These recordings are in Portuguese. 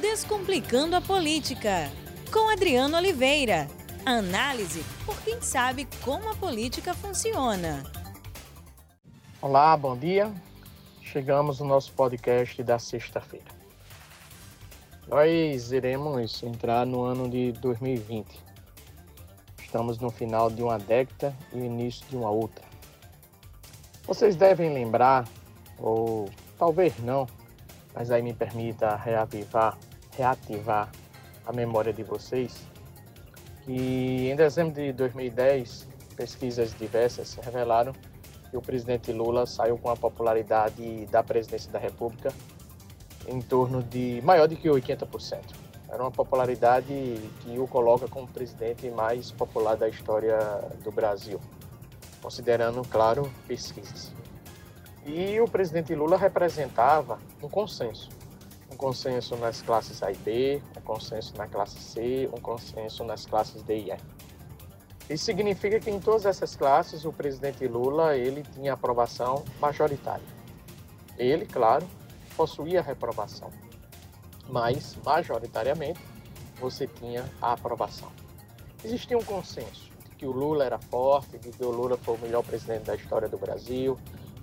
Descomplicando a Política, com Adriano Oliveira. Análise por quem sabe como a política funciona. Olá, bom dia. Chegamos no nosso podcast da sexta-feira. Nós iremos entrar no ano de 2020. Estamos no final de uma década e início de uma outra. Vocês devem lembrar, ou talvez não, mas aí me permita reavivar, reativar a memória de vocês, que em dezembro de 2010, pesquisas diversas revelaram que o presidente Lula saiu com a popularidade da presidência da República em torno de maior do que 80%. Era uma popularidade que o coloca como presidente mais popular da história do Brasil, considerando, claro, pesquisas. E o presidente Lula representava um consenso. Um consenso nas classes A e B, um consenso na classe C, um consenso nas classes D e E. Isso significa que em todas essas classes o presidente Lula ele tinha aprovação majoritária. Ele, claro, possuía reprovação, mas majoritariamente você tinha a aprovação. Existia um consenso de que o Lula era forte, de que o Lula foi o melhor presidente da história do Brasil,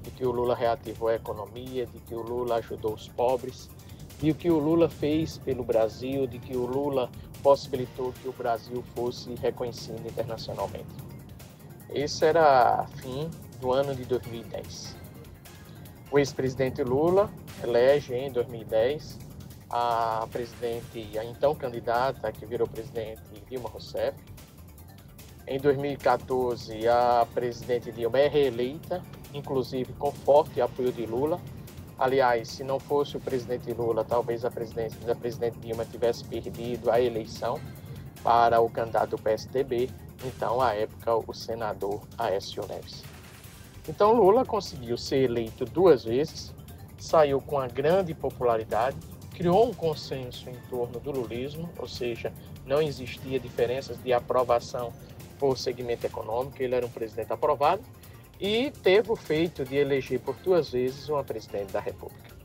de que o Lula reativou a economia, de que o Lula ajudou os pobres, de que o Lula fez pelo Brasil, de que o Lula possibilitou que o Brasil fosse reconhecido internacionalmente. Esse era fim do ano de 2010. O ex-presidente Lula elege em 2010 a presidente, a então candidata que virou presidente Dilma Rousseff. Em 2014, a presidente Dilma é reeleita inclusive com forte apoio de Lula. Aliás, se não fosse o presidente Lula, talvez a presidente, Dilma tivesse perdido a eleição para o candidato do PSDB, então, à época, o senador Aécio Neves. Então, Lula conseguiu ser eleito duas vezes, saiu com uma grande popularidade, criou um consenso em torno do lulismo, ou seja, não existia diferenças de aprovação por segmento econômico, ele era um presidente aprovado, e teve o feito de eleger por duas vezes uma presidente da República.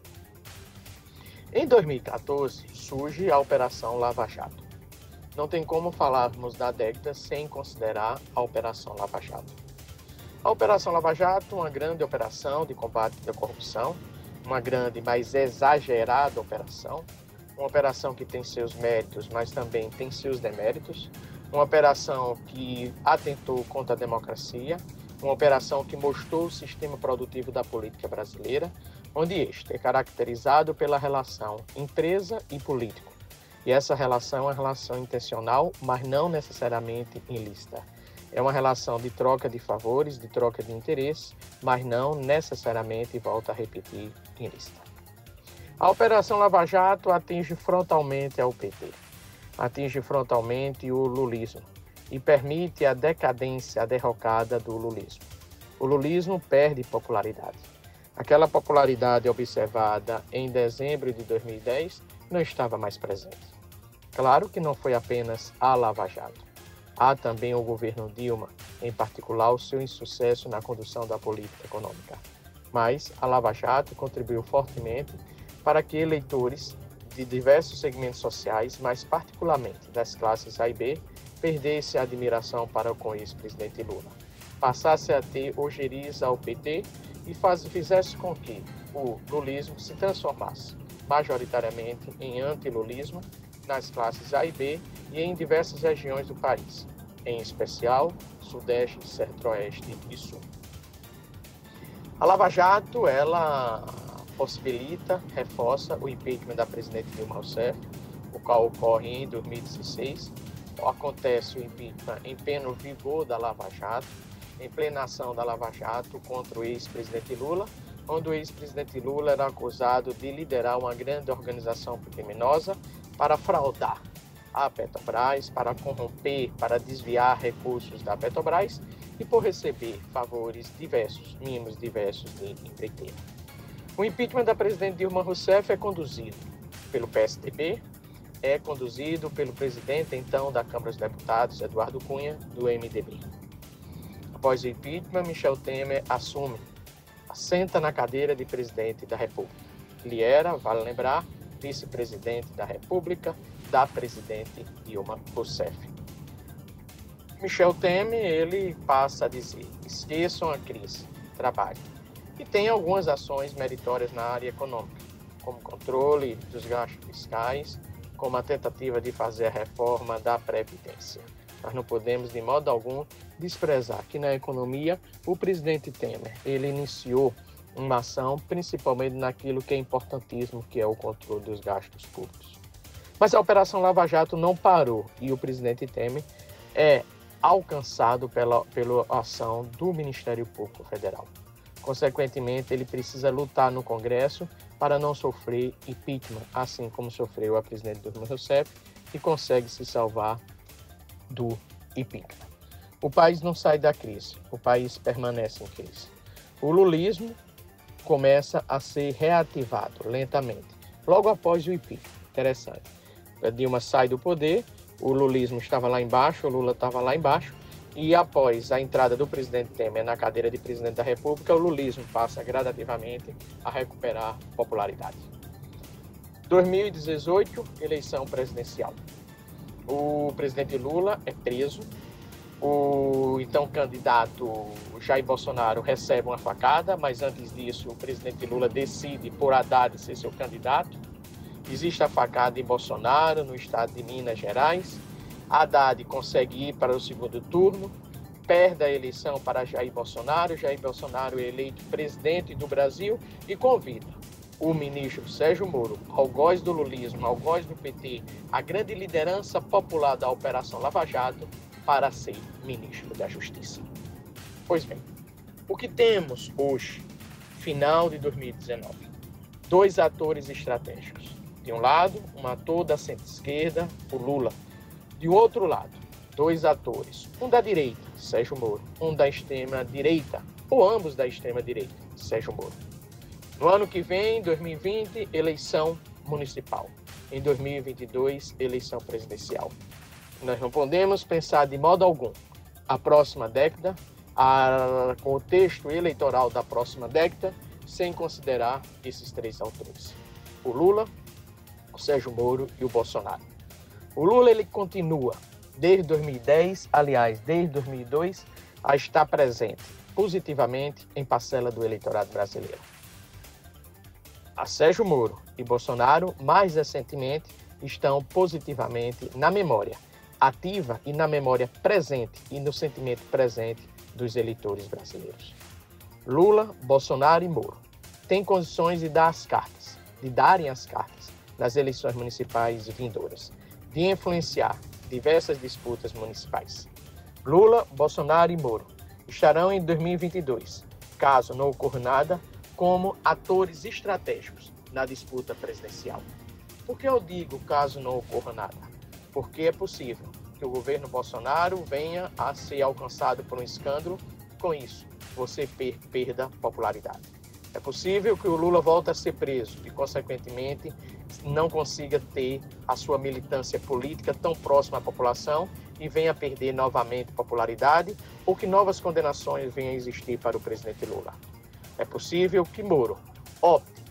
Em 2014 surge a Operação Lava Jato. Não tem como falarmos da década sem considerar a Operação Lava Jato. A Operação Lava Jato, uma grande operação de combate à corrupção, uma grande, mas exagerada operação, uma operação que tem seus méritos, mas também tem seus deméritos, uma operação que atentou contra a democracia, uma operação que mostrou o sistema produtivo da política brasileira, onde este é caracterizado pela relação empresa e político. E essa relação é uma relação intencional, mas não necessariamente ilícita. É uma relação de troca de favores, de troca de interesse, mas não necessariamente, volta a repetir, ilícita. A Operação Lava Jato atinge frontalmente ao PT, atinge frontalmente o lulismo, e permite a decadência, a derrocada do lulismo. O lulismo perde popularidade. Aquela popularidade observada em dezembro de 2010 não estava mais presente. Claro que não foi apenas a Lava Jato. Há também o governo Dilma, em particular o seu insucesso na condução da política econômica. Mas a Lava Jato contribuiu fortemente para que eleitores de diversos segmentos sociais, mas particularmente das classes A e B, perdesse a admiração para com o ex-presidente Lula, passasse a ter ojeriza ao PT e faz, fizesse com que o lulismo se transformasse majoritariamente em antilulismo nas classes A e B e em diversas regiões do país, em especial Sudeste, Centro-Oeste e Sul. A Lava Jato, ela possibilita, reforça o impeachment da presidente Dilma Rousseff, o qual ocorre em 2016 acontece o impeachment em pleno vigor da Lava Jato, em plena ação da Lava Jato contra o ex-presidente Lula, onde o ex-presidente Lula era acusado de liderar uma grande organização criminosa para fraudar a Petrobras, para corromper, para desviar recursos da Petrobras e por receber favores diversos, mimos diversos de empreiteiro. O impeachment da presidente Dilma Rousseff é conduzido pelo PSDB, é conduzido pelo presidente então da Câmara dos Deputados, Eduardo Cunha, do MDB. Após o impeachment, Michel Temer assume, assenta na cadeira de presidente da República. Ele era, vale lembrar, vice-presidente da República, da presidente Dilma Rousseff. Michel Temer, ele passa a dizer, esqueçam a crise, trabalhe. E tem algumas ações meritórias na área econômica, como controle dos gastos fiscais, como a tentativa de fazer a reforma da Previdência. Nós não podemos, de modo algum, desprezar que na economia o presidente Temer ele iniciou uma ação principalmente naquilo que é importantíssimo, que é o controle dos gastos públicos. Mas a Operação Lava Jato não parou e o presidente Temer é alcançado pela, pela ação do Ministério Público Federal. Consequentemente, ele precisa lutar no Congresso para não sofrer impeachment, assim como sofreu a presidente Dilma Rousseff, e consegue se salvar do impeachment. O país não sai da crise, o país permanece em crise. O lulismo começa a ser reativado lentamente, logo após o impeachment. Interessante. A Dilma sai do poder, o lulismo estava lá embaixo, o Lula estava lá embaixo, e após a entrada do presidente Temer na cadeira de presidente da República, o lulismo passa gradativamente a recuperar popularidade. 2018, eleição presidencial. O presidente Lula é preso. O então candidato Jair Bolsonaro recebe uma facada, mas antes disso o presidente Lula decide por Haddad ser seu candidato. Existe a facada em Bolsonaro, no estado de Minas Gerais. Haddad consegue ir para o segundo turno, perde a eleição para Jair Bolsonaro. Jair Bolsonaro é eleito presidente do Brasil e convida o ministro Sérgio Moro, algoz do lulismo, algoz do PT, a grande liderança popular da Operação Lava Jato, para ser ministro da Justiça. Pois bem, o que temos hoje, final de 2019? Dois atores estratégicos. De um lado, um ator da centro-esquerda, o Lula. De outro lado, dois atores, um da direita, Sérgio Moro, um da extrema-direita, ou ambos da extrema-direita, Sérgio Moro. No ano que vem, 2020, eleição municipal. Em 2022, eleição presidencial. Nós não podemos pensar de modo algum a próxima década, o texto eleitoral da próxima década, sem considerar esses três autores: o Lula, o Sérgio Moro e o Bolsonaro. O Lula ele continua. Desde 2010, aliás, desde 2002, a estar presente positivamente em parcela do eleitorado brasileiro. A Sérgio Moro e Bolsonaro, mais recentemente, estão positivamente na memória ativa e na memória presente e no sentimento presente dos eleitores brasileiros. Lula, Bolsonaro e Moro têm condições de dar as cartas, de darem as cartas nas eleições municipais vindouras, de influenciar diversas disputas municipais. Lula, Bolsonaro e Moro estarão em 2022, caso não ocorra nada, como atores estratégicos na disputa presidencial. Por que eu digo caso não ocorra nada? Porque é possível que o governo Bolsonaro venha a ser alcançado por um escândalo, com isso você per perda popularidade. É possível que o Lula volte a ser preso e, consequentemente, não consiga ter a sua militância política tão próxima à população e venha a perder novamente popularidade ou que novas condenações venham a existir para o presidente Lula. É possível que Moro opte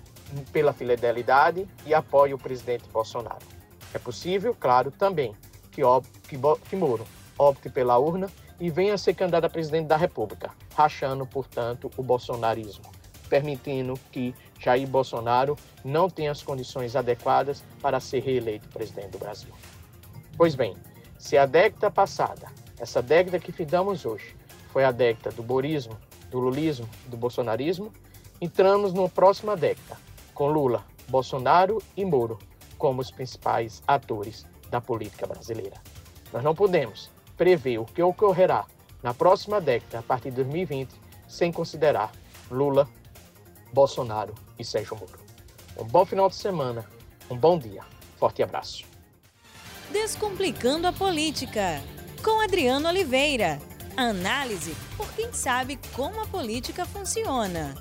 pela fidelidade e apoie o presidente Bolsonaro. É possível, claro, também que, que, que Moro opte pela urna e venha a ser candidato a presidente da República, rachando, portanto, o bolsonarismo, permitindo que Jair Bolsonaro não tenha as condições adequadas para ser reeleito presidente do Brasil. Pois bem, se a década passada, essa década que findamos hoje, foi a década do borismo, do lulismo do bolsonarismo, entramos numa próxima década, com Lula, Bolsonaro e Moro como os principais atores da política brasileira. Nós não podemos prever o que ocorrerá na próxima década, a partir de 2020, sem considerar Lula, Bolsonaro e Sérgio Moro. Um bom final de semana, um bom dia. Forte abraço. Descomplicando a política, com Adriano Oliveira. Análise por quem sabe como a política funciona.